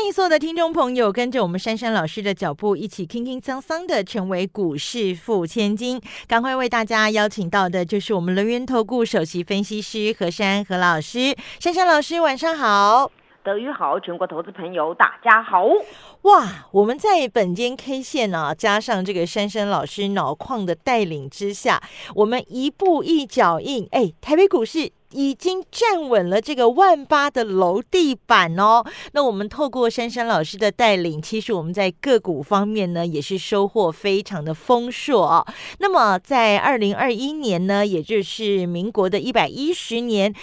欢迎所有的听众朋友，跟着我们珊珊老师的脚步，一起轻轻桑桑的成为股市富千金。赶快为大家邀请到的就是我们轮源投顾首席分析师何珊何老师。珊珊老师，晚上好。德语好，全国投资朋友大家好。哇，我们在本间 K 线呢、加上这个珊珊老师脑矿的带领之下，我们一步一脚印，哎，台北股市。已经站稳了这个万八的楼地板哦。那我们透过珊珊老师的带领，其实我们在个股方面呢，也是收获非常的丰硕哦。那么在二零二一年呢，也就是民国的一百一十年。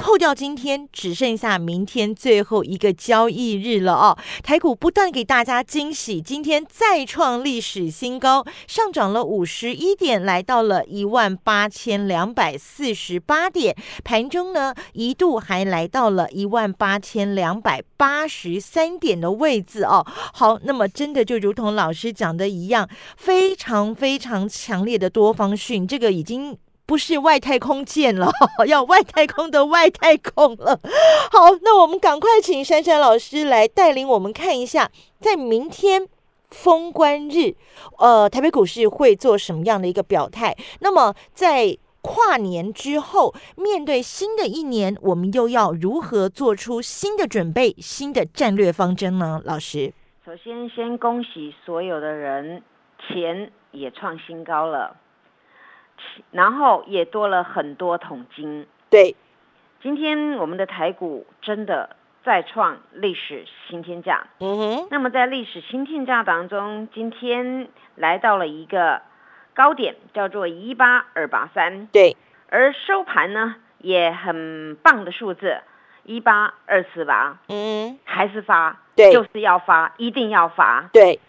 扣掉今天，只剩下明天最后一个交易日了哦。台股不断给大家惊喜，今天再创历史新高，上涨了五十一点，来到了一万八千两百四十八点。盘中呢，一度还来到了一万八千两百八十三点的位置哦。好，那么真的就如同老师讲的一样，非常非常强烈的多方讯，这个已经。不是外太空舰了，要外太空的外太空了。好，那我们赶快请珊珊老师来带领我们看一下，在明天封关日，呃，台北股市会做什么样的一个表态？那么在跨年之后，面对新的一年，我们又要如何做出新的准备、新的战略方针呢？老师，首先先恭喜所有的人，钱也创新高了。然后也多了很多桶金。对，今天我们的台股真的再创历史新天价。嗯哼。那么在历史新天价当中，今天来到了一个高点，叫做一八二八三。对。而收盘呢，也很棒的数字，一八二四八。嗯。还是发。对。就是要发，一定要发。对。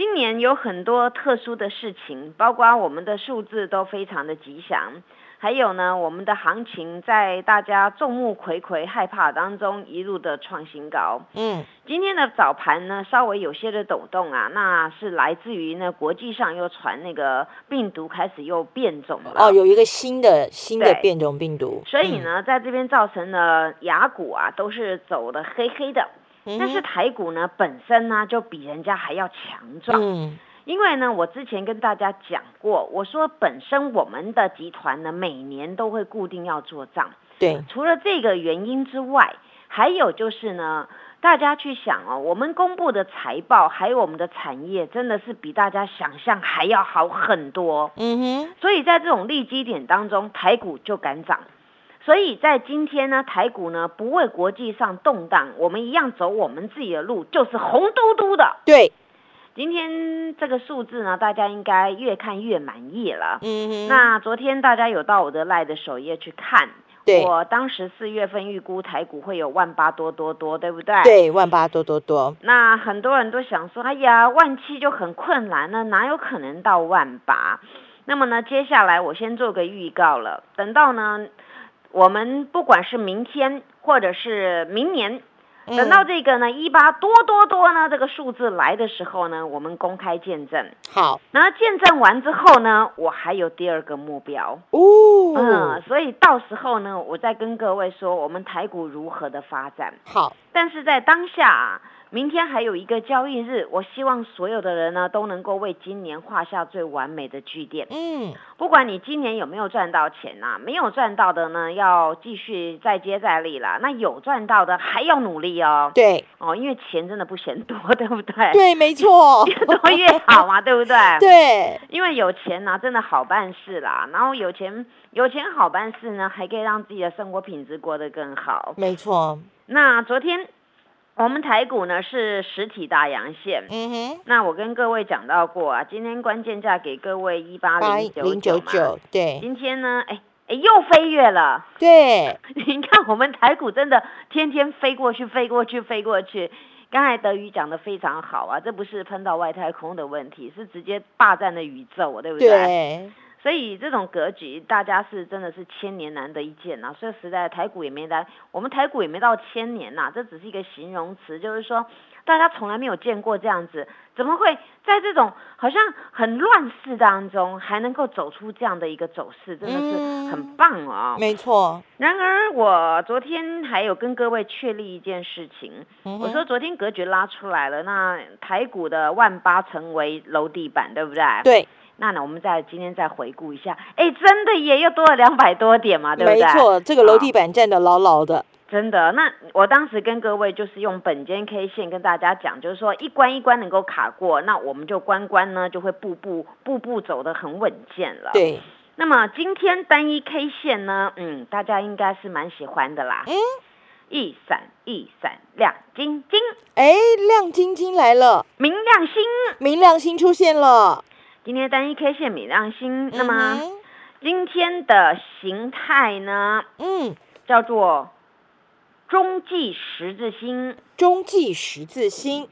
今年有很多特殊的事情，包括我们的数字都非常的吉祥，还有呢，我们的行情在大家众目睽睽、害怕当中一路的创新高。嗯，今天的早盘呢，稍微有些的抖动啊，那是来自于呢国际上又传那个病毒开始又变种了。哦，有一个新的新的变种病毒，所以呢，在这边造成了雅股啊都是走的黑黑的。但是台股呢本身呢就比人家还要强壮，嗯，因为呢我之前跟大家讲过，我说本身我们的集团呢每年都会固定要做账，对，除了这个原因之外，还有就是呢，大家去想哦，我们公布的财报还有我们的产业真的是比大家想象还要好很多，嗯哼，所以在这种利基点当中，台股就敢涨。所以在今天呢，台股呢不为国际上动荡，我们一样走我们自己的路，就是红嘟嘟的。对，今天这个数字呢，大家应该越看越满意了。嗯哼。那昨天大家有到我的赖的首页去看，对，我当时四月份预估台股会有万八多多多，对不对？对，万八多多多。那很多人都想说，哎呀，万七就很困难了，哪有可能到万八？那么呢，接下来我先做个预告了，等到呢。我们不管是明天或者是明年，等到这个呢一八多多多呢这个数字来的时候呢，我们公开见证。好，那见证完之后呢，我还有第二个目标哦。嗯，所以到时候呢，我再跟各位说我们台股如何的发展。好，但是在当下。啊。明天还有一个交易日，我希望所有的人呢都能够为今年画下最完美的句点。嗯，不管你今年有没有赚到钱呐，没有赚到的呢，要继续再接再厉啦。那有赚到的还要努力哦。对，哦，因为钱真的不嫌多，对不对？对，没错，越多越好嘛，对不对？对，因为有钱呢，真的好办事啦。然后有钱，有钱好办事呢，还可以让自己的生活品质过得更好。没错。那昨天。我们台股呢是实体大阳线，嗯哼。那我跟各位讲到过啊，今天关键价给各位一八零九九九，对。今天呢，哎哎又飞跃了，对。你看我们台股真的天天飞过去，飞过去，飞过去。刚才德宇讲的非常好啊，这不是喷到外太空的问题，是直接霸占了宇宙，对不对？对。所以这种格局，大家是真的是千年难得一见呐。所以实在台股也没来，我们台股也没到千年呐，这只是一个形容词，就是说大家从来没有见过这样子，怎么会在这种好像很乱世当中，还能够走出这样的一个走势，真的是很棒哦。没错。然而我昨天还有跟各位确立一件事情，我说昨天格局拉出来了，那台股的万八成为楼地板，对不对？对。那呢，我们再今天再回顾一下，哎，真的也又多了两百多点嘛，对不对？没错，这个楼地板站的牢牢的。真的，那我当时跟各位就是用本间 K 线跟大家讲，就是说一关一关能够卡过，那我们就关关呢就会步步步步走得很稳健了。对。那么今天单一 K 线呢，嗯，大家应该是蛮喜欢的啦。嗯。一闪一闪亮晶晶，哎，亮晶晶来了，明亮星，明亮星出现了。今天单一 K 线米亮星，那么今天的形态呢？嗯，叫做中继十字星。中继十字星。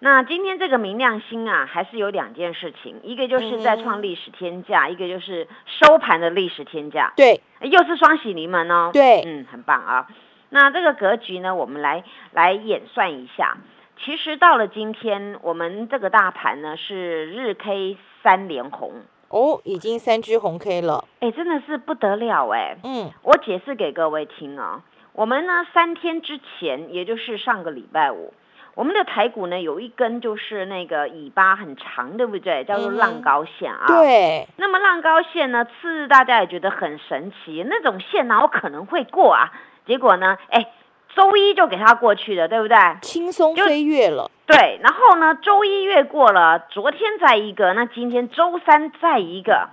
那今天这个明亮星啊，还是有两件事情，一个就是在创历史天价，一个就是收盘的历史天价。对，又是双喜临门哦。对，嗯，很棒啊。那这个格局呢，我们来来演算一下。其实到了今天，我们这个大盘呢是日 K 三连红哦，已经三只红 K 了，哎，真的是不得了哎。嗯，我解释给各位听啊，我们呢三天之前，也就是上个礼拜五，我们的台股呢有一根就是那个尾巴很长，对不对？叫做浪高线啊。对。那么浪高线呢，次日大家也觉得很神奇，那种线哪有可能会过啊？结果呢，哎。周一就给他过去了，对不对？轻松飞跃了。对，然后呢，周一越过了，昨天再一个，那今天周三再一个，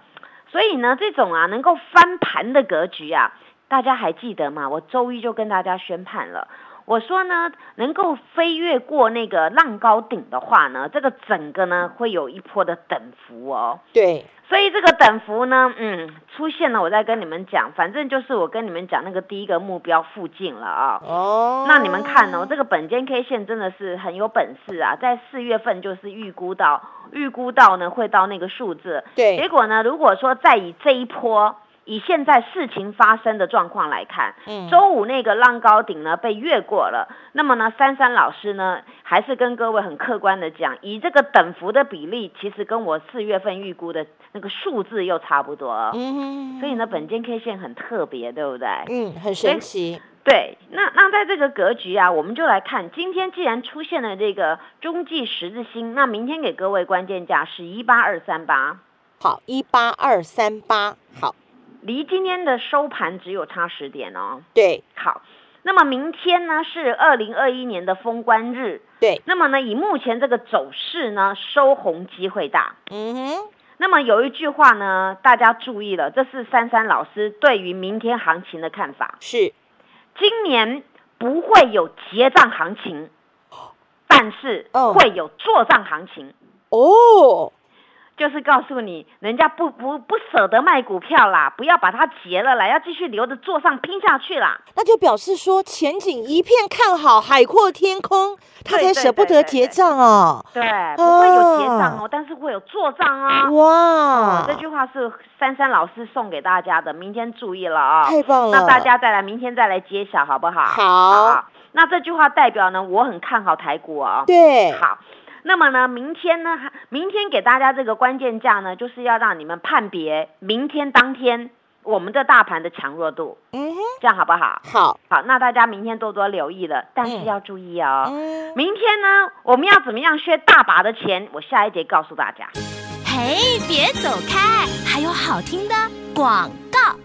所以呢，这种啊能够翻盘的格局啊，大家还记得吗？我周一就跟大家宣判了，我说呢，能够飞越过那个浪高顶的话呢，这个整个呢会有一波的等幅哦。对。所以这个等幅呢，嗯，出现了，我再跟你们讲，反正就是我跟你们讲那个第一个目标附近了啊。哦。那你们看哦，这个本间 K 线真的是很有本事啊，在四月份就是预估到，预估到呢会到那个数字。对。结果呢，如果说再以这一波。以现在事情发生的状况来看，嗯，周五那个浪高顶呢被越过了，那么呢，珊珊老师呢还是跟各位很客观的讲，以这个等幅的比例，其实跟我四月份预估的那个数字又差不多，嗯，所以呢，本间 K 线很特别，对不对？嗯，很神奇。对，那那在这个格局啊，我们就来看，今天既然出现了这个中继十字星，那明天给各位关键价是一八二三八，好，一八二三八，好。离今天的收盘只有差十点哦。对，好，那么明天呢是二零二一年的封关日。对，那么呢以目前这个走势呢，收红机会大。嗯哼。那么有一句话呢，大家注意了，这是珊珊老师对于明天行情的看法。是，今年不会有结账行情，但是会有做账行情。哦。就是告诉你，人家不不不舍得卖股票啦，不要把它结了啦，要继续留着做上拼下去啦。那就表示说前景一片看好，海阔天空，他才舍不得结账哦。对，不会有结账哦，但是会有做账啊。哇，这句话是珊珊老师送给大家的，明天注意了啊。太棒了，那大家再来，明天再来揭晓好不好？好。那这句话代表呢，我很看好台股哦。对，好。那么呢，明天呢，明天给大家这个关键价呢，就是要让你们判别明天当天我们的大盘的强弱度。嗯哼，这样好不好？好，好，那大家明天多多留意了，但是要注意哦。明天呢，我们要怎么样削大把的钱？我下一节告诉大家。嘿，别走开，还有好听的广告。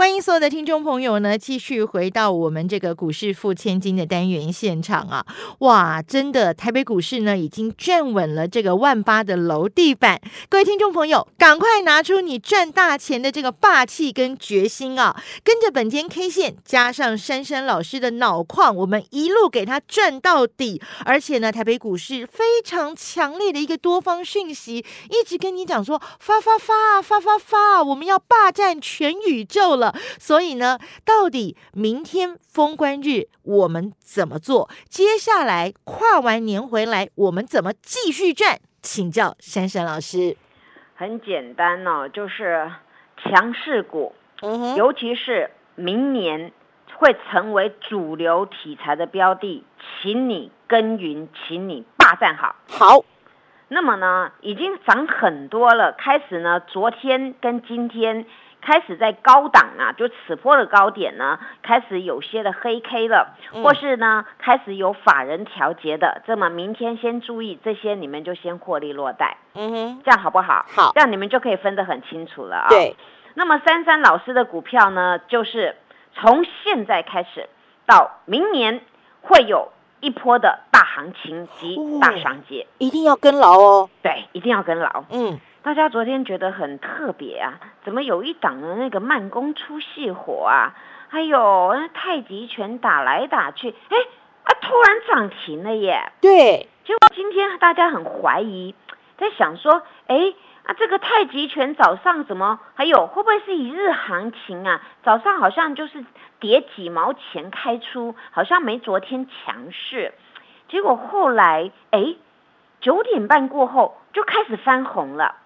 欢迎所有的听众朋友呢，继续回到我们这个股市付千金的单元现场啊！哇，真的，台北股市呢已经站稳了这个万八的楼地板。各位听众朋友，赶快拿出你赚大钱的这个霸气跟决心啊！跟着本间 K 线，加上珊珊老师的脑矿，我们一路给他赚到底。而且呢，台北股市非常强烈的一个多方讯息，一直跟你讲说发发发发发发，我们要霸占全宇宙了。所以呢，到底明天封关日我们怎么做？接下来跨完年回来，我们怎么继续赚？请教珊珊老师。很简单哦，就是强势股，嗯尤其是明年会成为主流题材的标的，请你耕耘，请你霸占好。好，那么呢，已经涨很多了，开始呢，昨天跟今天。开始在高档啊，就此波的高点呢，开始有些的黑 K 了，或是呢，开始有法人调节的，这么明天先注意这些，你们就先获利落袋，嗯哼，这样好不好？好，这样你们就可以分得很清楚了啊。对，那么珊珊老师的股票呢，就是从现在开始到明年会有一波的大行情及大商机，一定要跟牢哦。对，一定要跟牢。嗯。大家昨天觉得很特别啊，怎么有一档的那个慢工出细活啊？还有那太极拳打来打去，哎啊，突然涨停了耶！对，结果今天大家很怀疑，在想说，哎啊，这个太极拳早上怎么还有会不会是一日行情啊？早上好像就是跌几毛钱开出，好像没昨天强势。结果后来，哎，九点半过后就开始翻红了。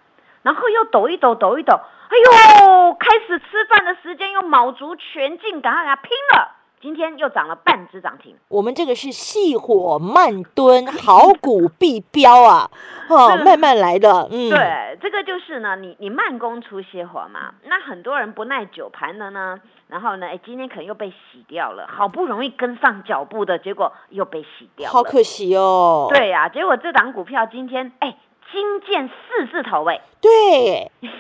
然后又抖一抖，抖一抖，哎呦，开始吃饭的时间又卯足全劲，赶快给他拼了！今天又涨了半只涨停。我们这个是细火慢蹲，好股必标啊！哦，慢慢来的，嗯，对，这个就是呢，你你慢工出细活嘛。那很多人不耐久盘的呢，然后呢，哎，今天可能又被洗掉了，好不容易跟上脚步的结果又被洗掉了，好可惜哦。对呀，结果这档股票今天，哎。金剑四字头位，对，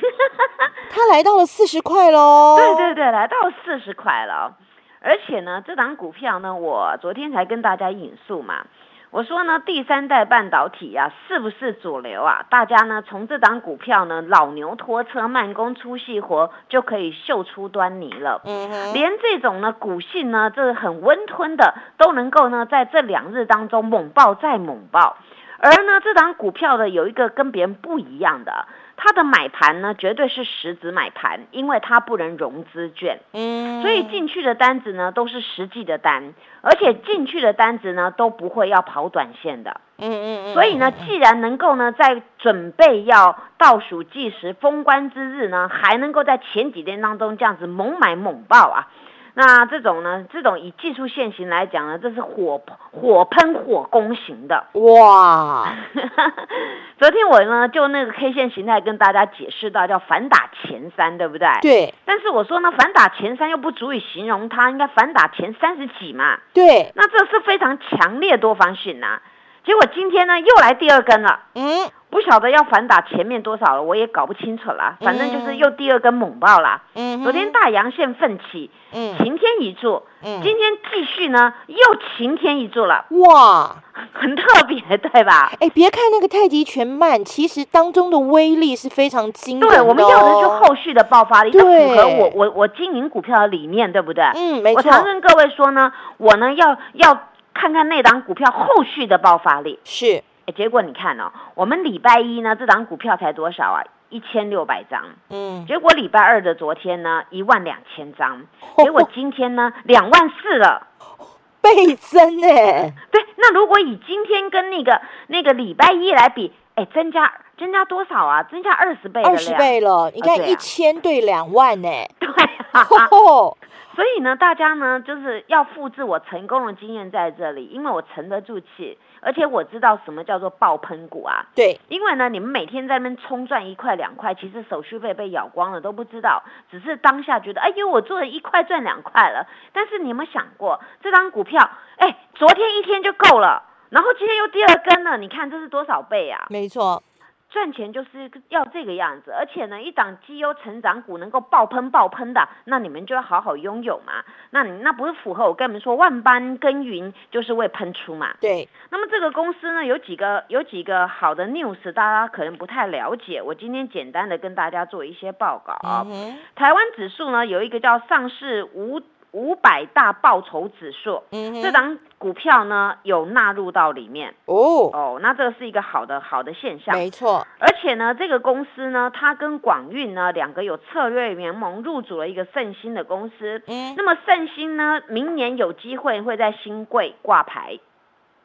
它来到了四十块喽。对对对，来到四十块了。而且呢，这档股票呢，我昨天才跟大家引述嘛，我说呢，第三代半导体啊，是不是主流啊？大家呢，从这档股票呢，老牛拖车、慢工出细活，就可以嗅出端倪了。嗯连这种呢，股性呢，这很温吞的，都能够呢，在这两日当中猛爆再猛爆。而呢，这档股票的有一个跟别人不一样的，它的买盘呢绝对是实质买盘，因为它不能融资券，嗯，所以进去的单子呢都是实际的单，而且进去的单子呢都不会要跑短线的，嗯嗯嗯，所以呢，既然能够呢在准备要倒数计时封关之日呢，还能够在前几天当中这样子猛买猛爆啊。那这种呢？这种以技术线型来讲呢，这是火火喷火攻型的哇！昨天我呢就那个 K 线形态跟大家解释到叫反打前三，对不对？对。但是我说呢，反打前三又不足以形容它，应该反打前三十几嘛。对。那这是非常强烈多方性呐。结果今天呢又来第二根了。嗯。不晓得要反打前面多少了，我也搞不清楚了。反正就是又第二根猛爆了。嗯，昨天大阳线奋起，嗯，晴天一柱，嗯，今天继续呢又晴天一柱了。哇，很特别，对吧？哎，别看那个太极拳慢，其实当中的威力是非常惊人的。对，我们要的是后续的爆发力，这符合我我我经营股票的理念，对不对？嗯，没错。我常跟各位说呢，我呢要要看看那档股票后续的爆发力是。哎，结果你看哦，我们礼拜一呢，这档股票才多少啊？一千六百张。嗯。结果礼拜二的昨天呢，一万两千张。结果今天呢，两万四了，倍增哎。对，那如果以今天跟那个那个礼拜一来比，哎，增加增加多少啊？增加二十倍，二十倍了。你看一千对两万呢。对啊。所以呢，大家呢就是要复制我成功的经验在这里，因为我沉得住气，而且我知道什么叫做爆喷股啊。对。因为呢，你们每天在那边冲赚一块两块，其实手续费被咬光了都不知道，只是当下觉得哎呦，我做了一块赚两块了。但是你有没有想过，这张股票，哎，昨天一天就够了。然后今天又第二根了，你看这是多少倍啊？没错，赚钱就是要这个样子，而且呢，一档绩优成长股能够爆喷爆喷的，那你们就要好好拥有嘛。那你那不是符合我跟你们说万般耕耘就是为喷出嘛？对。那么这个公司呢，有几个有几个好的 news，大家可能不太了解，我今天简单的跟大家做一些报告啊。台湾指数呢，有一个叫上市五。五百大报酬指数，这档股票呢有纳入到里面哦哦，那这个是一个好的好的现象，没错。而且呢，这个公司呢，它跟广运呢两个有策略联盟，入主了一个盛兴的公司。嗯，那么盛兴呢，明年有机会会在新贵挂牌。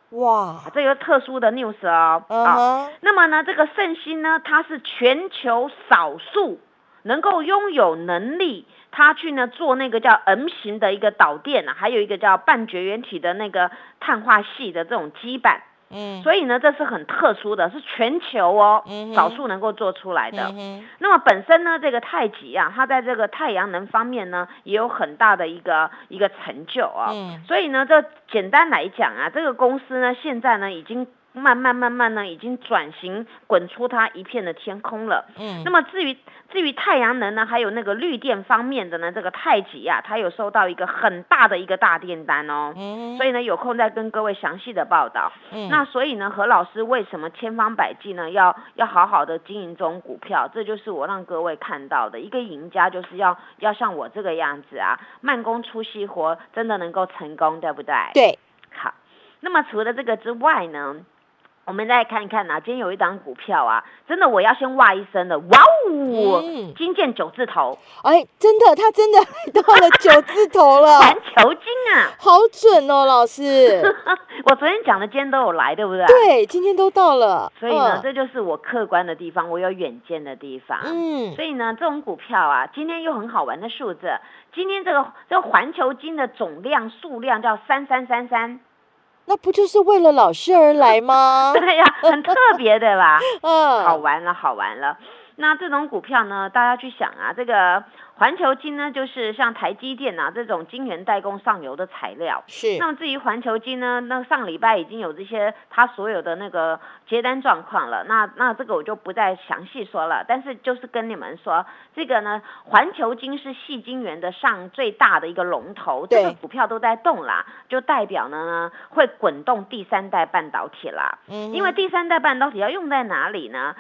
哇，这个特殊的 news 哦。啊，那么呢，这个盛兴呢，它是全球少数能够拥有能力。他去呢做那个叫 M 型的一个导电啊，还有一个叫半绝缘体的那个碳化系的这种基板，嗯，所以呢这是很特殊的，是全球哦，嗯少数能够做出来的。嗯那么本身呢这个太极啊，它在这个太阳能方面呢也有很大的一个一个成就啊，所以呢这简单来讲啊，这个公司呢现在呢已经。慢慢慢慢呢，已经转型滚出它一片的天空了。嗯，那么至于至于太阳能呢，还有那个绿电方面的呢，这个太极啊，它有收到一个很大的一个大订单哦。嗯，所以呢，有空再跟各位详细的报道。嗯，那所以呢，何老师为什么千方百计呢，要要好好的经营中股票？这就是我让各位看到的一个赢家，就是要要像我这个样子啊，慢工出细活，真的能够成功，对不对？对。好，那么除了这个之外呢？我们再看一看呐，今天有一档股票啊，真的我要先哇一声的，哇哦，金建九字头，哎，真的，它真的到了九字头了，环球金啊，好准哦，老师，我昨天讲的今天都有来，对不对？对，今天都到了，所以呢，这就是我客观的地方，我有远见的地方，嗯，所以呢，这种股票啊，今天又很好玩的数字，今天这个这个环球金的总量数量叫三三三三。那不就是为了老师而来吗？对呀，很特别的吧？嗯，好玩了，好玩了。那这种股票呢，大家去想啊，这个。环球金呢，就是像台积电啊这种晶圆代工上游的材料。是。那么至于环球金呢，那上礼拜已经有这些它所有的那个接单状况了。那那这个我就不再详细说了。但是就是跟你们说，这个呢，环球金是细晶圆的上最大的一个龙头。这个股票都在动啦，就代表呢会滚动第三代半导体啦。嗯。因为第三代半导体要用在哪里呢？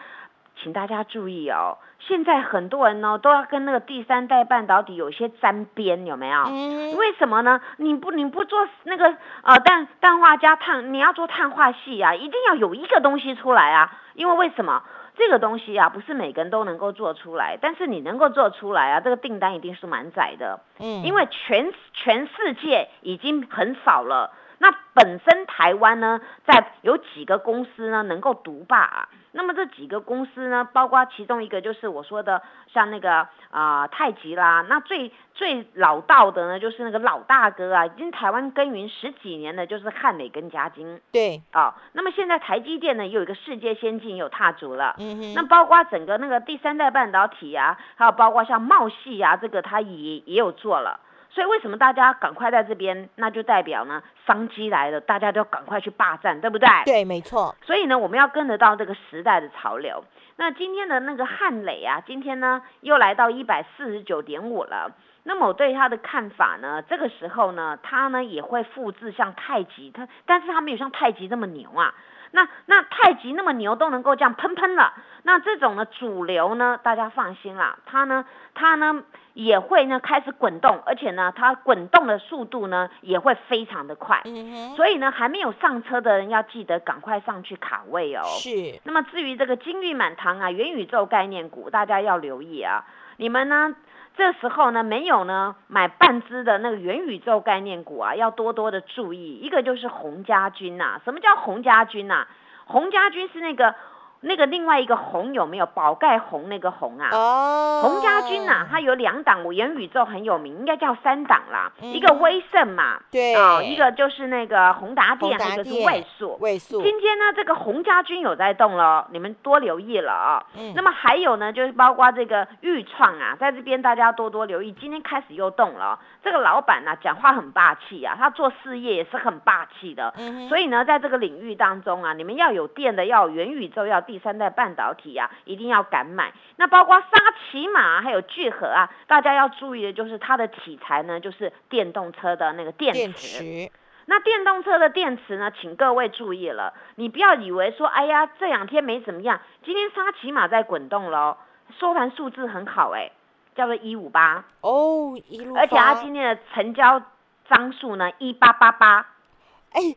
请大家注意哦。现在很多人呢都要跟那个第三代半导体有些沾边，有没有？嗯。为什么呢？你不你不做那个呃氮氮化镓碳，你要做碳化系啊，一定要有一个东西出来啊。因为为什么这个东西啊，不是每个人都能够做出来，但是你能够做出来啊，这个订单一定是蛮窄的。嗯。因为全全世界已经很少了。那本身台湾呢，在有几个公司呢能够独霸啊？那么这几个公司呢，包括其中一个就是我说的，像那个啊太极啦。那最最老道的呢，就是那个老大哥啊，已经台湾耕耘十几年的，就是汉美跟嘉金。对，哦，那么现在台积电呢，有一个世界先进有踏足了。嗯哼。那包括整个那个第三代半导体啊，还有包括像茂系啊，这个它也也有做了。所以为什么大家赶快在这边？那就代表呢，商机来了，大家都赶快去霸占，对不对？对，没错。所以呢，我们要跟得到这个时代的潮流。那今天的那个汉磊啊，今天呢又来到一百四十九点五了。那么我对他的看法呢，这个时候呢，他呢也会复制像太极，他但是他没有像太极这么牛啊。那那太极那么牛都能够这样喷喷了，那这种呢主流呢，大家放心啦，它呢它呢也会呢开始滚动，而且呢它滚动的速度呢也会非常的快，所以呢还没有上车的人要记得赶快上去卡位哦。是。那么至于这个金玉满堂啊，元宇宙概念股，大家要留意啊，你们呢？这时候呢，没有呢买半只的那个元宇宙概念股啊，要多多的注意。一个就是洪家军呐，什么叫洪家军呐？洪家军是那个那个另外一个红有没有宝盖红那个红啊？哦，洪家军呐、他有两档，我元宇宙很有名，应该叫三档啦。嗯一个威盛嘛，对啊、一个就是那个宏达宏电，一个是位数。位数，今天呢，这个洪家军有在动了，你们多留意了啊、嗯那么还有呢，就是包括这个豫创啊，在这边大家多多留意，今天开始又动了哦。这个老板呢、讲话很霸气啊，他做事业也是很霸气的。嗯所以呢，在这个领域当中啊，你们要有电的，要有元宇宙，要有第三代半导体啊，一定要敢买。那包括沙琪玛还有聚合啊，大家要注意的就是它的题材呢，就是电动车的那个电池。电池，那电动车的电池呢，请各位注意了，你不要以为说，哎呀，这两天没怎么样，今天沙琪玛在滚动喽，收盘数字很好哎、叫做一五八，哦，一路而且它今天的成交张数呢一八八八，哎，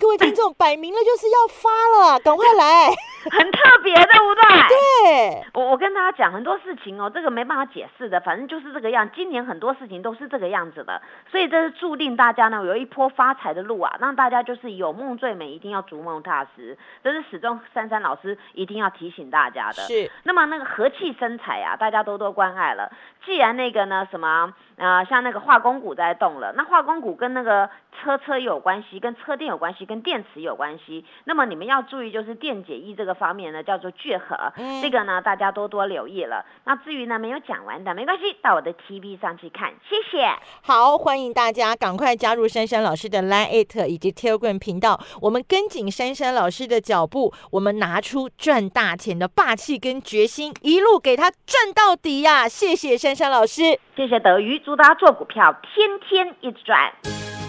各位听众，摆明了就是要发了，赶快来！很特别，对不对？对，我我跟大家讲很多事情哦，这个没办法解释的，反正就是这个样。今年很多事情都是这个样子的，所以这是注定大家呢有一波发财的路啊，让大家就是有梦最美，一定要逐梦踏实，这是始终珊珊老师一定要提醒大家的。是那么那个和气生财啊，大家多多关爱了。既然那个呢什么呃，像那个化工股在动了，那化工股跟那个车车有关系，跟车电有关系，跟电池有关系。那么你们要注意，就是电解液这个方面呢，叫做聚合，嗯这个呢大家多多留意了。那至于呢没有讲完的，没关系，到我的 TV 上去看，谢谢。好，欢迎大家赶快加入珊珊老师的 Line It 以及 Telegram 频道，我们跟紧珊珊老师的脚步，我们拿出赚大钱的霸气跟决心，一路给他赚到底呀、谢谢珊珊老师。谢谢德瑜，祝大家做股票天天一直赚。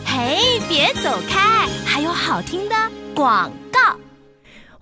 嘿，别走开，还有好听的广告。